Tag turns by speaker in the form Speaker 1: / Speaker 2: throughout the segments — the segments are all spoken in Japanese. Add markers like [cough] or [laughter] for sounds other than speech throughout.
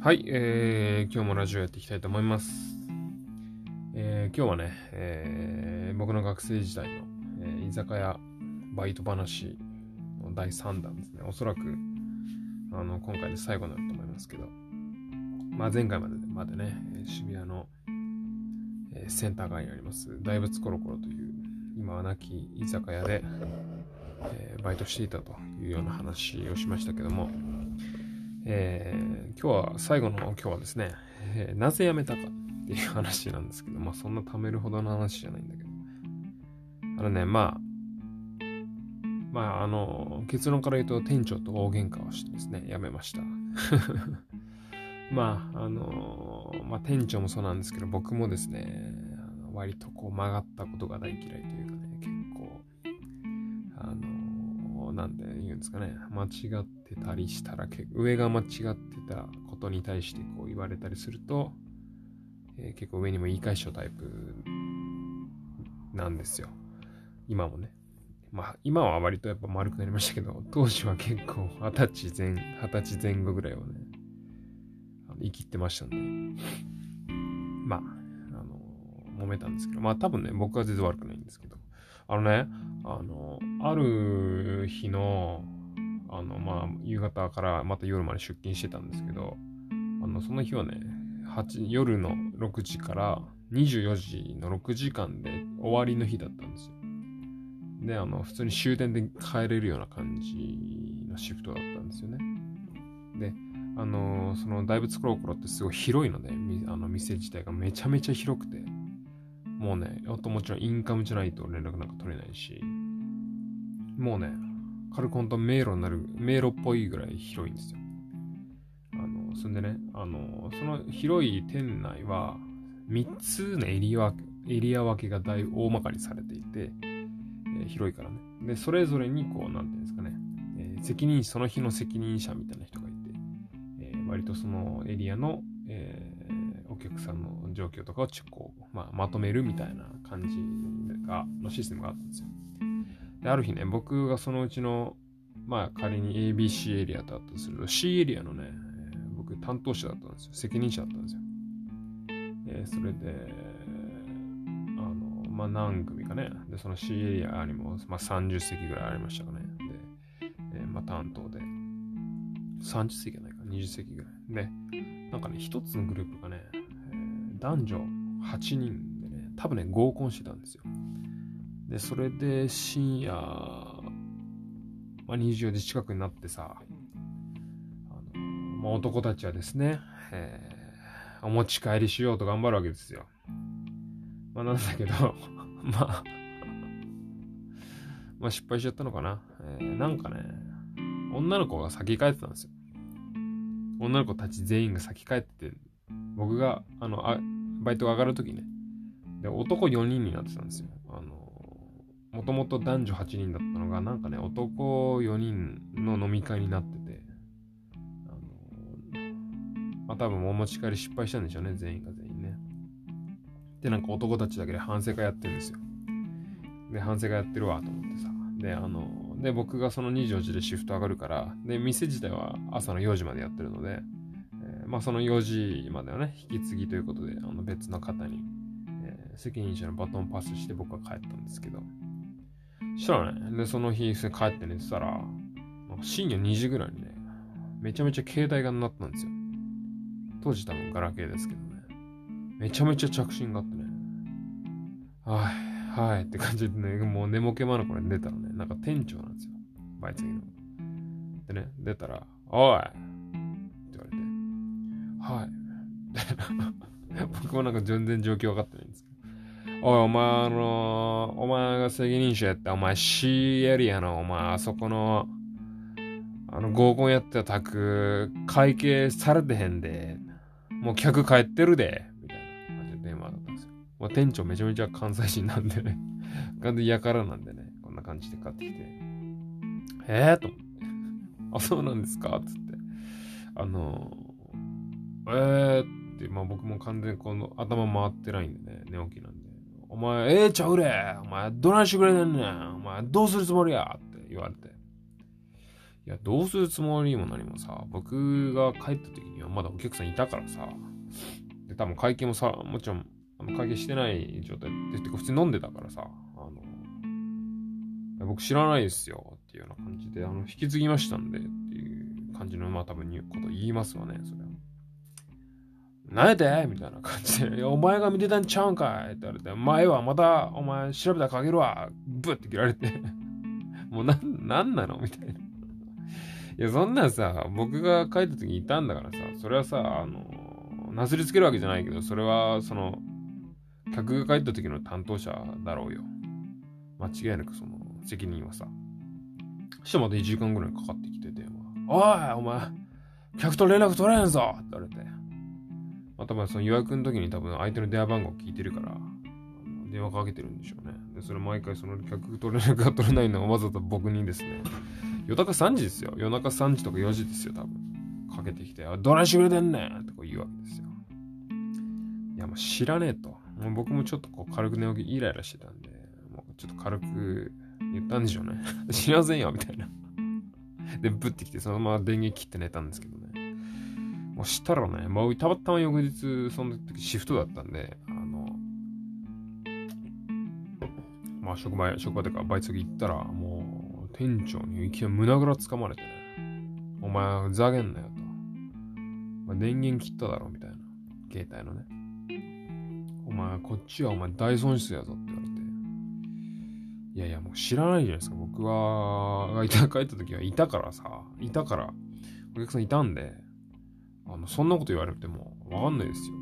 Speaker 1: はい、えー、今日もラジオやっていきたいと思います。えー、今日はね、えー、僕の学生時代の、えー、居酒屋バイト話の第3弾ですね。おそらく、あの、今回で最後になると思いますけど、まあ前回までまでね、渋谷の、えー、センター街にあります大仏コロコロという今は亡き居酒屋で、えー、バイトしていたというような話をしましたけども、えー、今日は最後の今日はですね、えー、なぜ辞めたかっていう話なんですけど、まあそんな貯めるほどの話じゃないんだけど、あのね、まあ、まああの、結論から言うと店長と大喧嘩をしてですね、辞めました。[laughs] まあ、あの、まあ店長もそうなんですけど、僕もですね、割とこう曲がったことが大嫌いというかね、結構、あの、なんで言うんですかね、間違ってたりしたら、上が間違ってたことに対してこう言われたりすると、えー、結構上にも言い返しちゃうタイプなんですよ。今もね。まあ、今は割とやっぱ丸くなりましたけど、当時は結構二十歳前、二十歳前後ぐらいをね、生きてましたんで、まああの、揉めたんですけど、まあ多分ね、僕は全然悪くないんですけど、あのね、あの、ある日の、あの、まあ、夕方からまた夜まで出勤してたんですけど、あの、その日はね、夜の6時から24時の6時間で終わりの日だったんですよ。で、あの、普通に終電で帰れるような感じのシフトだったんですよね。で、あのその大仏コロコロってすごい広いので、あの店自体がめちゃめちゃ広くて、もうね、あともちろんインカムじゃないと連絡なんか取れないし、もうね、カルコンと迷路になる、迷路っぽいぐらい広いんですよ。あの、そんでね、あの、その広い店内は、3つのエリアエリア分けが大大まかにされていて、えー、広いからね。で、それぞれにこう、なんていうんですかね、えー、責任、その日の責任者みたいな人がいて、えー、割とそのエリアの、えお客さんの状況とかをこう、まあ、まとめるみたいな感じがのシステムがあったんですよ。である日ね、僕がそのうちの、まあ仮に ABC エリアだったとすると C エリアのね、僕担当者だったんですよ。責任者だったんですよ。えそれで、あの、まあ何組かね。で、その C エリアにも、まあ、30席ぐらいありましたかね。で、えー、まあ担当で、30席じゃないか、20席ぐらい。で、なんかね、一つのグループがね、男女8人でね、多分ね、合コンしてたんですよ。で、それで深夜、まあ、24時近くになってさ、あのまあ、男たちはですね、えー、お持ち帰りしようと頑張るわけですよ。まあ、なんだけど、[laughs] まあ、まあ失敗しちゃったのかな。えー、なんかね、女の子が先帰ってたんですよ。女の子たち全員が先帰ってて、僕が、あの、あバイトが上がるときね、で、男4人になってたんですよ。あの、もともと男女8人だったのが、なんかね、男4人の飲み会になってて、あの、まあ多分お持ち帰り失敗したんでしょうね、全員が全員ね。で、なんか男たちだけで反省会やってるんですよ。で、反省会やってるわと思ってさ。で、あの、で、僕がその24時でシフト上がるから、で、店自体は朝の4時までやってるので、えまあ、その4時まではね、引き継ぎということで、あの別の方に、え、責任者のバトンパスして僕は帰ったんですけど、したらね、で、その日、帰って寝てたら、深夜2時ぐらいにね、めちゃめちゃ携帯が鳴ったんですよ。当時多分ガラケーですけどね。めちゃめちゃ着信があってね。はい、はいって感じでね、もう寝ぼけまのこれ出たらね、なんか店長なんですよ。バイツギの。でね、出たら、おいって言われてはい。僕もなんか全然状況分かってないんです。おい、お前あのお前が責任者やった、お前 C エリアの、お前あそこの、あの合コンやってた宅、会計されてへんで、もう客帰ってるで、みたいな感じで電話だったんですよ。まあ、店長めちゃめちゃ関西人なんでね、[laughs] 完全にやからなんでね、こんな感じで買ってきて、えーと思って、あ、そうなんですか？つって、あのえーって、まあ僕も完全にこの頭回ってないんでね、寝起きなんで。お前、ええー、ちゃうれお前、どないしてくれねんねん。お前、どうするつもりや？って言われて。いや、どうするつもりも何もさ、僕が帰った時にはまだお客さんいたからさ、で、多分会計もさ、もちろん、あの会計してない状態で、てか普通に飲んでたからさ、あの、僕知らないですよ。っていうような感じで、あの、引き継ぎましたんでっていう感じの、まあ多分こと言いますわね、それは。何やて？みたいな感じで、お前が見てたんちゃうんかい？って言われて、前はまたお前調べたらかけるわブッて切られて [laughs] もうなん、なんなの？みたいな。いや、そんなんさ、僕が帰った時にいたんだからさ、それはさ、あの、なすりつけるわけじゃないけど、それは、その、客が帰った時の担当者だろうよ。間違いなくその、責任はさ。そしてまた1時間ぐらいかかってきて電話。おいお前、客と連絡取れんぞって言われて。またまあその予約の時に多分相手の電話番号聞いてるから、電話かけてるんでしょうね。で、それ毎回その客と連絡が取れないのがわざと僕にですね、夜中3時ですよ。夜中3時とか4時ですよ、多分。かけてきて、どないしてくれてんねんってこう言うわけですよ。いや、もう知らねえと。もう僕もちょっとこう軽く寝起きイライラしてたんで、もうちょっと軽く言ったんでしょうね。[laughs] 知りませんよ、みたいな。で、ぶってきて、そのまま電源切って寝たんですけど。もうしたらね、まあ、たまたま翌日、その時シフトだったんで、あの、まあ、職場、職場とかバイト先行ったら、もう、店長にいきなり胸ぐらつかまれてね、お前、ふざけんなよと。まあ、電源切っただろ、みたいな。携帯のね。お前、こっちはお前大損失やぞって言われて。いやいや、もう知らないじゃないですか。僕は、がいた、帰った時はいたからさ、いたから、お客さんいたんで、あの、そんなこと言われてもわかんないですよ。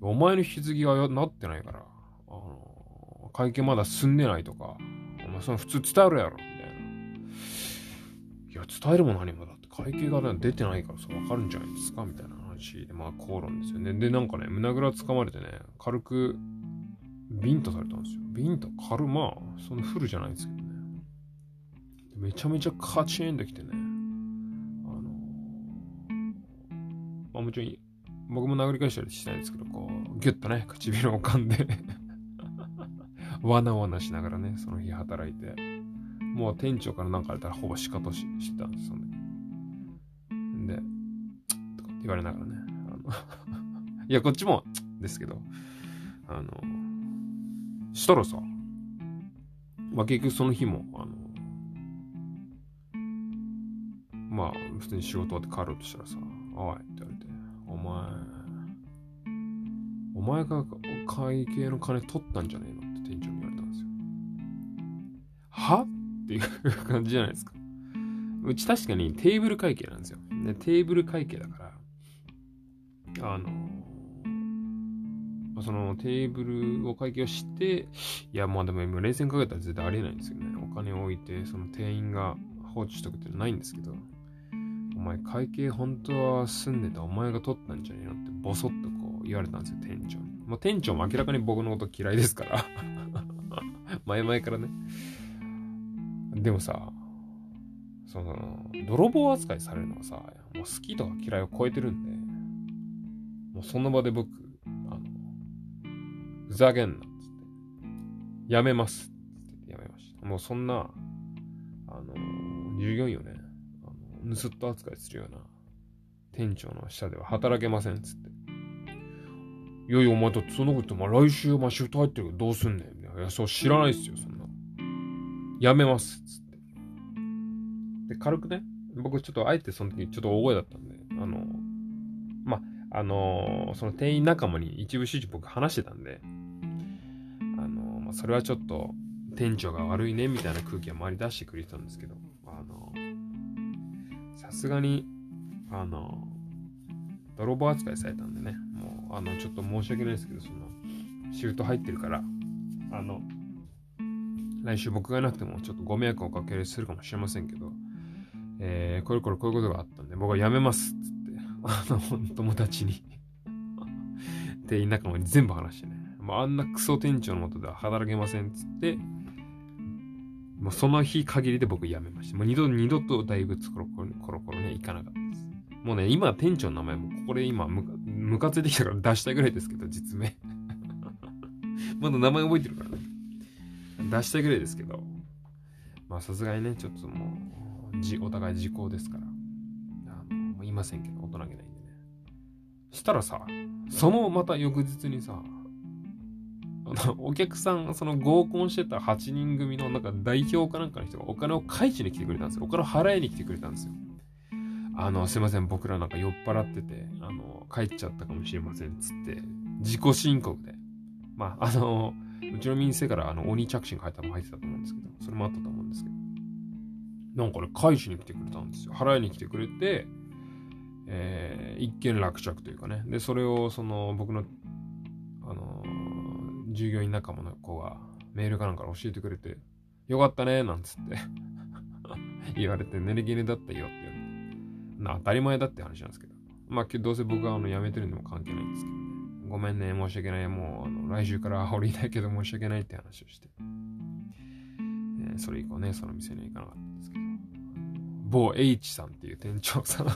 Speaker 1: お前の引き継ぎがなってないから、あの、会計まだ進んでないとか、お前その普通伝えるやろ、みたいな。いや、伝えるも何もだって会計が、出てないからさ、わかるんじゃないですかみたいな話で、まあ、口論ですよね。で、なんかね、胸ぐらつかまれてね、軽く、ビンタされたんですよ。ビンタ軽、まあ、そんなフルじゃないですけどね。めちゃめちゃカチンときてね。まあもちろん、僕も殴り返したりしたいですけど、こう、ギュッとね、唇を噛んでわなわなしながらね、その日働いて、もう店長から何かあれたらほぼ仕方ししてたんです、その時。で、とかって言われながらね、あの [laughs] いや、こっちも、[tsk] ですけど、あの、したらさ、まあ結局その日も、あの、まあ普通に仕事終わって帰ろうとしたらさ、おいって言われて、お前、お前が会計の金取ったんじゃねえのって店長に言われたんですよ。は？っていう感じじゃないですか。うち確かにテーブル会計なんですよ。でテーブル会計だから、あの、そのテーブルを会計をして、いや、まあでも今冷静にかけたら絶対ありえないんですよね。お金を置いて、その店員が放置しとくっていうのはないんですけど、お前会計本当は住んでたお前が取ったんじゃねえの？ってボソッとこう言われたんですよ、店長に。まあ、店長も明らかに僕のこと嫌いですから [laughs] 前々からね。でもさ、その、泥棒扱いされるのはさ、もう好きとか嫌いを超えてるんで、もうその場で僕、あの、ふざけんなつって、やめますつってやめました。もうそんな、あの、従業員をね、盗人扱いするような店長の下では働けませんっつって。いやいや、お前だってそんなこと言って、来週お前シフト入ってるけどどうすんねん。いや、そう知らないっすよ、そんな。やめますっつって。で、軽くね、僕ちょっとあえてその時ちょっと大声だったんで、あの、まあ、あのその店員仲間に一部始終僕話してたんで、あのまあ、それはちょっと店長が悪いねみたいな空気は周り出してくれてたんですけど、あのさすがに、あの、泥棒扱いされたんでね、もう、あの、ちょっと申し訳ないですけど、その、シフト入ってるから、あの、来週僕がいなくてもちょっとご迷惑をおかけするかもしれませんけど、えー、これこれこういうことがあったんで、僕は辞めますっつって、あの、友達に店員仲間に全部話してね、まあ、あんなクソ店長のもとでは働けませんっつって、もうその日限りで僕辞めました。もう二度、二度と大仏コロコロコロコロね、行かなかったです。もうね、今店長の名前もここで今む、むかついてきたから出したいぐらいですけど、実名。[laughs] まだ名前覚えてるからね。出したいぐらいですけど。まあさすがにね、ちょっともう、じお互い時効ですから。あのまあ、言いませんけど、大人げないんでね。したらさ、そのまた翌日にさ、あ [laughs] のお客さん、その合コンしてた8人組のなんか代表かなんかの人がお金を返しに来てくれたんですよ。お金を払いに来てくれたんですよ。あの、すいません、僕らなんか酔っ払ってて、あの、帰っちゃったかもしれません、つって、自己申告で。まあ、あの、うちの店からあの鬼着信が入ったの入ってたと思うんですけど、それもあったと思うんですけど、なんかね、返しに来てくれたんですよ。払いに来てくれて、えー、一件落着というかね。で、それを、その、僕の、従業員仲間の子がメールかなんか教えてくれて、よかったね、なんつって [laughs] 言われて、寝れぎねだったよって言われて、な、当たり前だって話なんですけど。まあ、どうせ僕はあの辞めてるんでも関係ないんですけどね。ごめんね、申し訳ない。もう、あの来週から降りたいけど申し訳ないって話をして。えー、それ以降ね、その店に行かなかったんですけど。某 H さんっていう店長さん [laughs]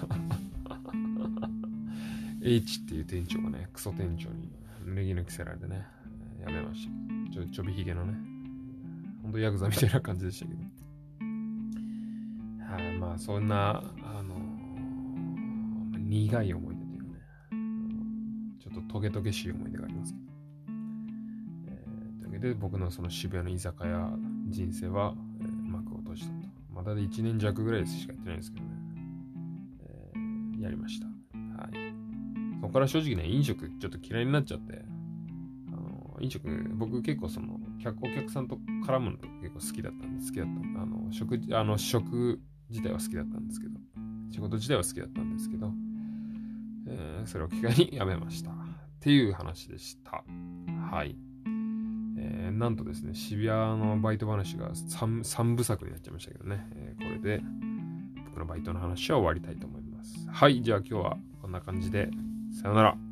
Speaker 1: H っていう店長がね、クソ店長にネギ抜きせられてね、やめました。ちょ、ちょびひげのね、ほんとヤクザみたいな感じでしたけど。はい、まあ、そんな、あの苦い思い出というかね、ちょっとトゲトゲしい思い出がありますけど。えー、というわけで、僕のその渋谷の居酒屋人生は、えー、幕を閉じたと。まだで1年弱ぐらいしかやってないんですけどね。えー、やりました。はい。そこから正直ね、飲食ちょっと嫌いになっちゃって、飲食、僕結構その、客お客さんと絡むのと結構好きだったんです。好きだった。あの、食、あの、食自体は好きだったんですけど、仕事自体は好きだったんですけど、えー、それを機会にやめました。っていう話でした。はい。えー、なんとですね、渋谷のバイト話が 3, 3部作になっちゃいましたけどね、えー、これで僕のバイトの話は終わりたいと思います。はい、じゃあ今日はこんな感じで、さよなら。